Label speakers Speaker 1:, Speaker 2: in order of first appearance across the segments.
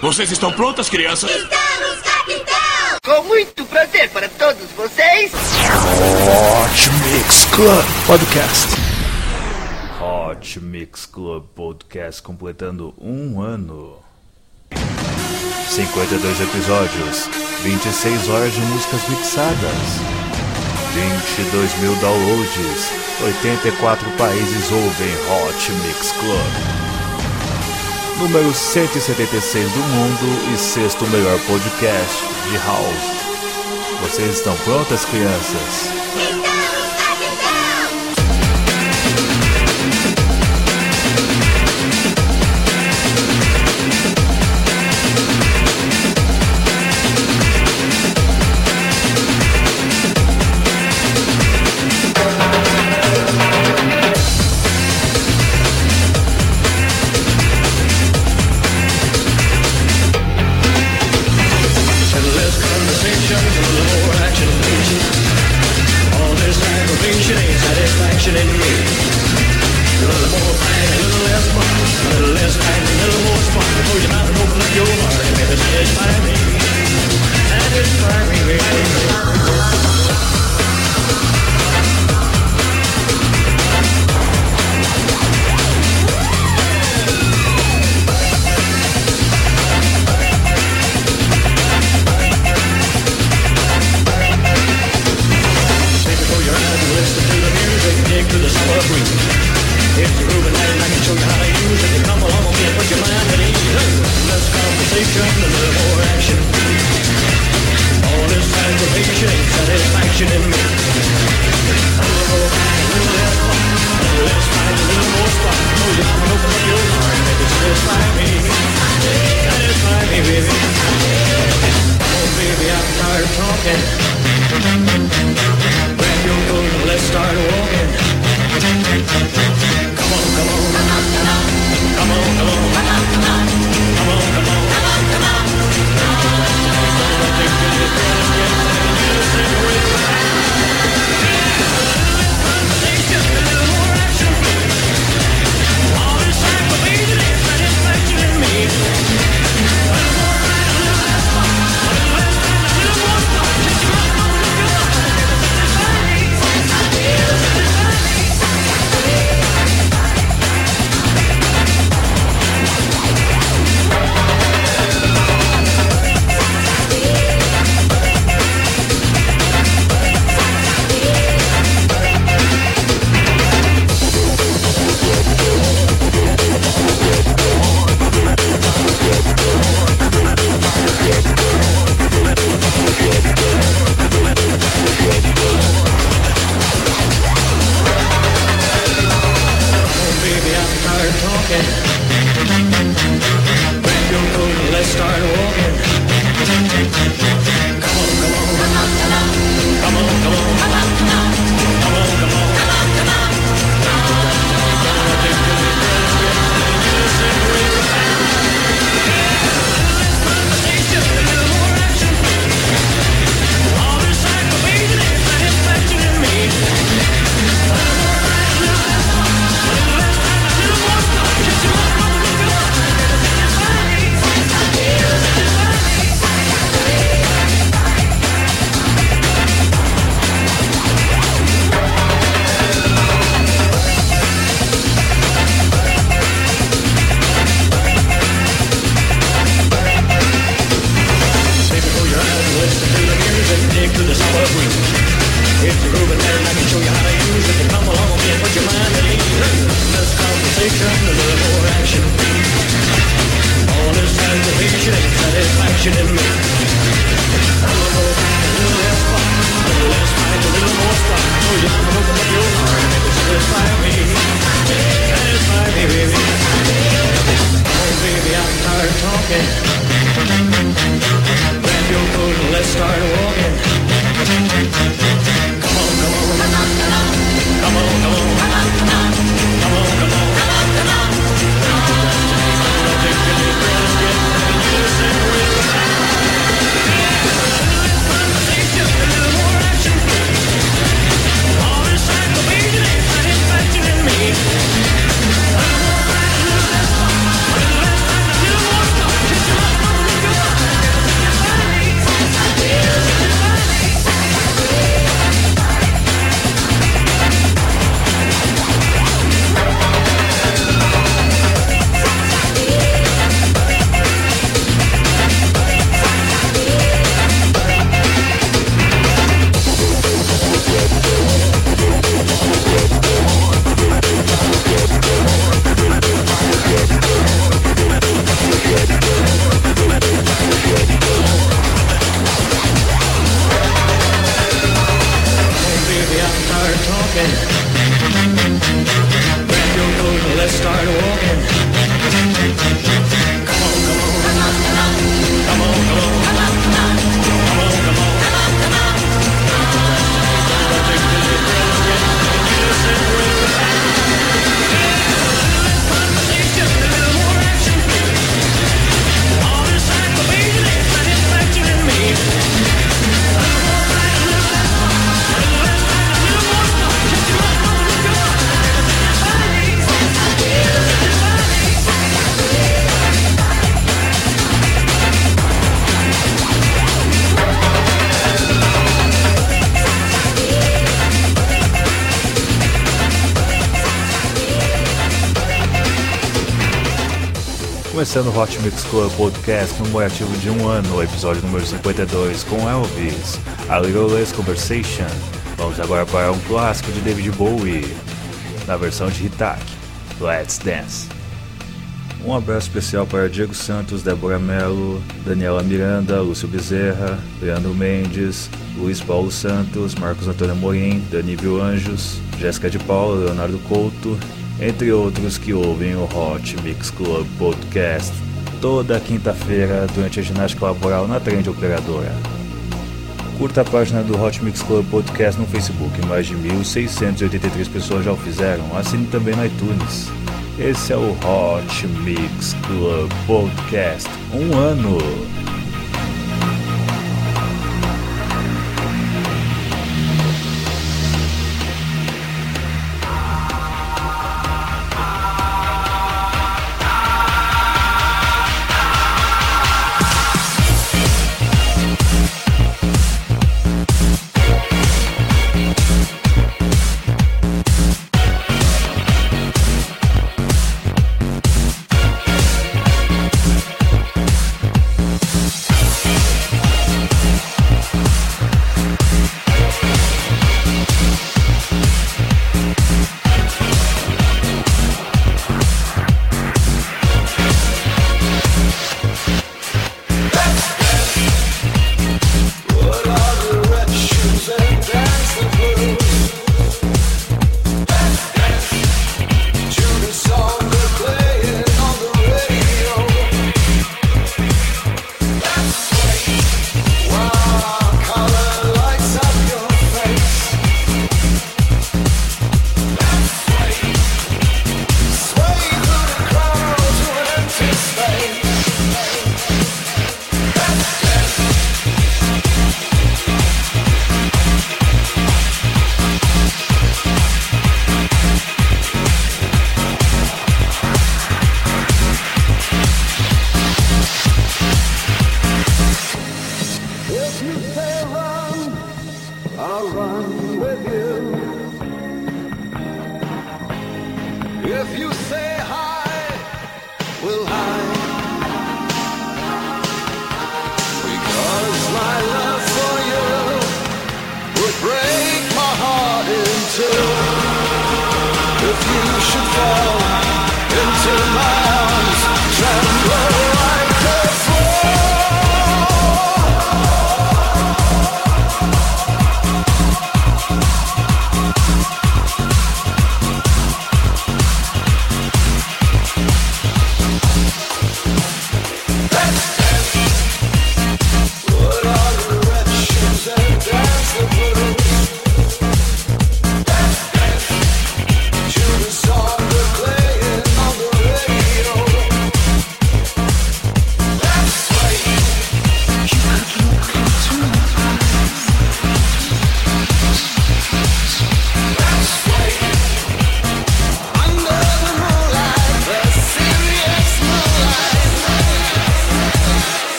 Speaker 1: Vocês estão prontas, crianças?
Speaker 2: Estamos, capitão!
Speaker 3: Com muito prazer para todos vocês.
Speaker 4: Hot Mix Club Podcast.
Speaker 5: Hot Mix Club Podcast completando um ano. 52 episódios, 26 horas de músicas mixadas. 22 mil downloads, 84 países ouvem Hot Mix Club número 176 do mundo e sexto melhor podcast de House. Vocês estão prontas, crianças?
Speaker 6: Começando o Hot Mix Club Podcast comemorativo de um ano, episódio número 52 com Elvis, A Little Less Conversation. Vamos agora para um clássico de David Bowie, na versão de Hitak, Let's Dance. Um abraço especial para Diego Santos, Débora Mello, Daniela Miranda, Lúcio Bezerra, Leandro Mendes, Luiz Paulo Santos, Marcos Antônio Morim, Danívio Anjos, Jéssica de Paula, Leonardo Couto, entre outros que ouvem o Hot Mix Club Podcast toda quinta-feira durante a ginástica laboral na Trend Operadora. Curta a página do Hot Mix Club Podcast no Facebook, mais de 1.683 pessoas já o fizeram. Assine também no iTunes. Esse é o Hot Mix Club Podcast. Um ano!
Speaker 7: With you. If you say hi will hide because my love for you would break my heart into if you should fall into my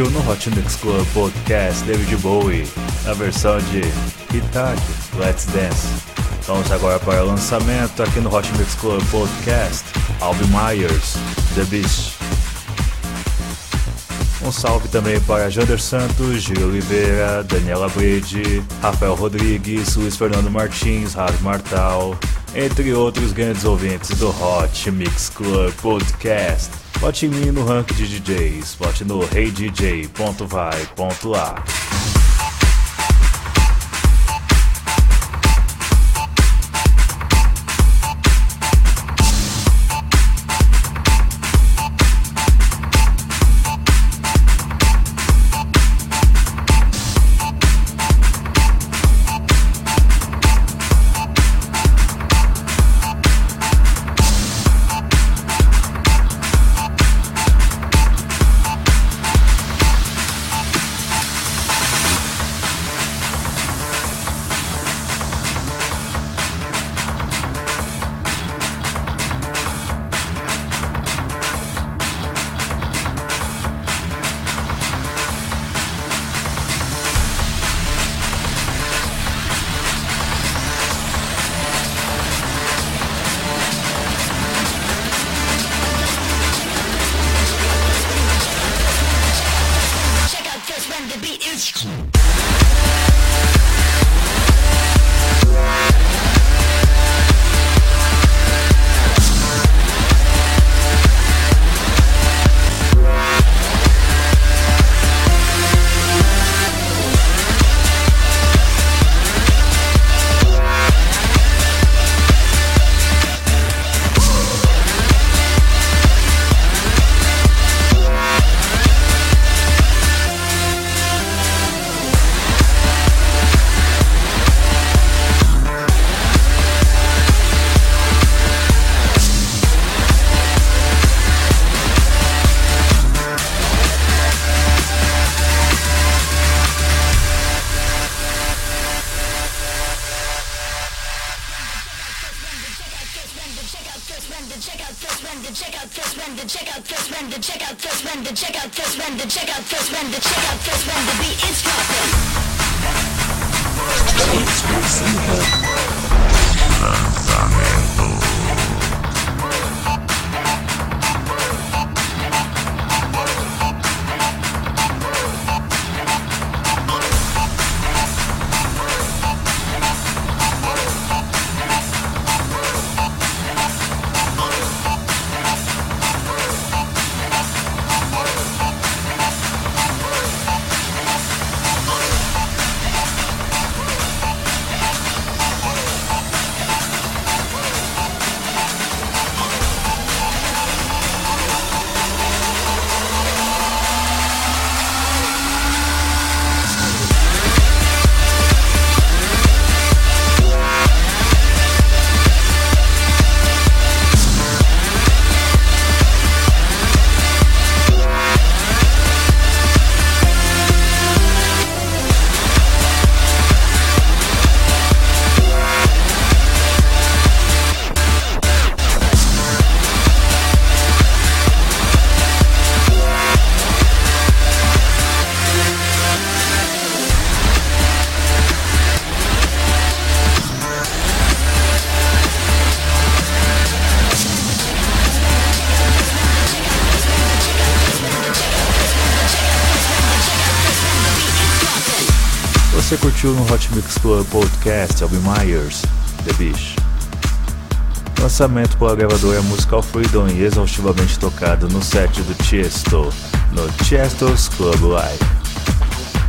Speaker 6: curtiu no Hot Mix Club Podcast David Bowie, na versão de Hitag, Let's Dance. Vamos agora para o lançamento aqui no Hot Mix Club Podcast, Alvin Myers, The Beast. Um salve também para Jander Santos, Gil Oliveira, Daniela Brede, Rafael Rodrigues, Luiz Fernando Martins, Ravi Martal, entre outros grandes ouvintes do Hot Mix Club Podcast. Vote em mim no ranking de DJs, vote no reidj.vai.lá.
Speaker 3: Check when the check out this when the check out this when the check out this when the check out this when the check out this when the check out this when the beat is dropping.
Speaker 6: Você Mix Club Podcast Alvin Myers, The Beach. Lançamento pela gravadora Musical Freedom e exaustivamente tocado no set do Tiesto, no Tiesto's Club Live.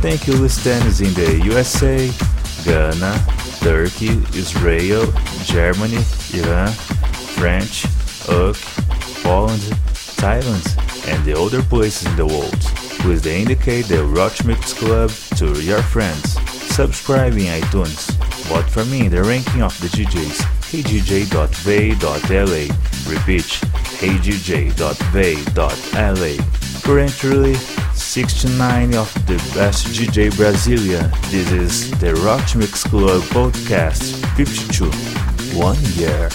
Speaker 6: Thank you listeners in the USA, Ghana, Turkey, Israel, Germany, Iran, French, UK, Poland, Thailand, and the other places in the world. Please indicate the Rock Mix Club to your friends. Subscribe in iTunes. Vote for me in the ranking of the DJs. heydj.vay.la. Repeat, heydj.vay.la. Currently, 69 of the best DJ Brasilia. This is the Rock Mix Club Podcast 52. One year.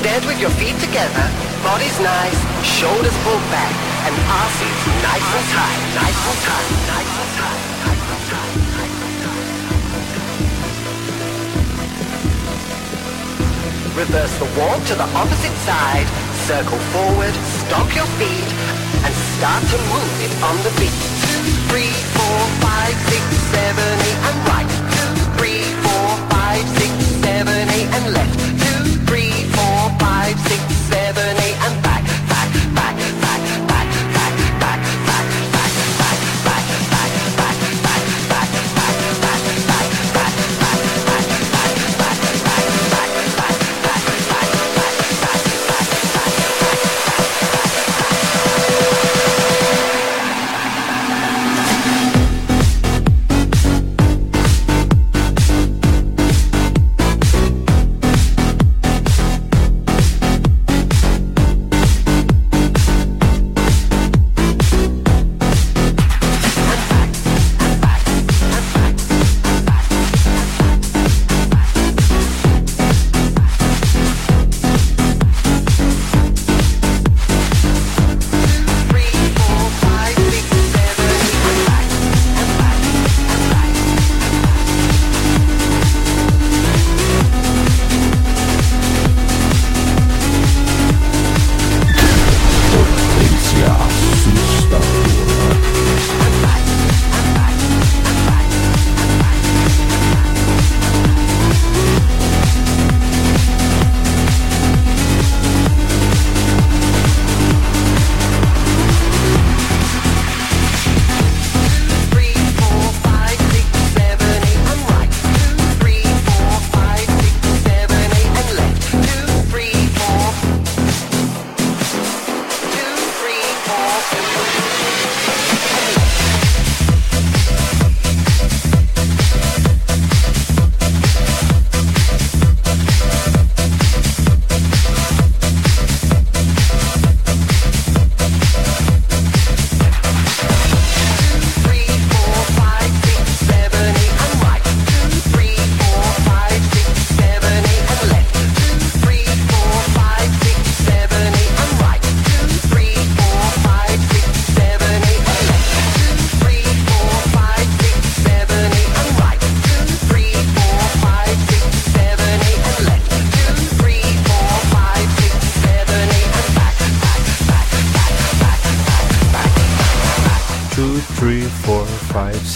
Speaker 8: Stand with your feet together, body's nice, shoulders pulled back, and arses nice and tight, nice and tight, nice and tight. Reverse the walk to the opposite side, circle forward, stomp your feet, and start to move it on the beat. Two, three, four, five, six, seven, eight, and right.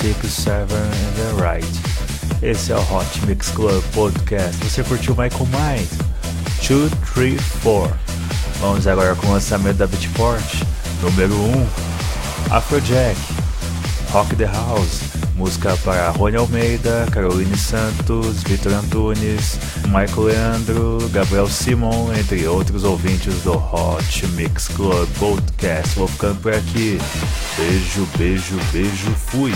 Speaker 6: 6, 7 and the right. Esse é o Hot Mix Club Podcast. Você curtiu Michael Mind? 2, 3, 4. Vamos agora com o lançamento da Beatport. Número 1, Afrojack, Rock the House. Música para Rony Almeida, Caroline Santos, Vitor Antunes, Michael Leandro, Gabriel Simon, entre outros ouvintes do Hot Mix Club Podcast. Vou ficando por aqui. Beijo, beijo, beijo, fui!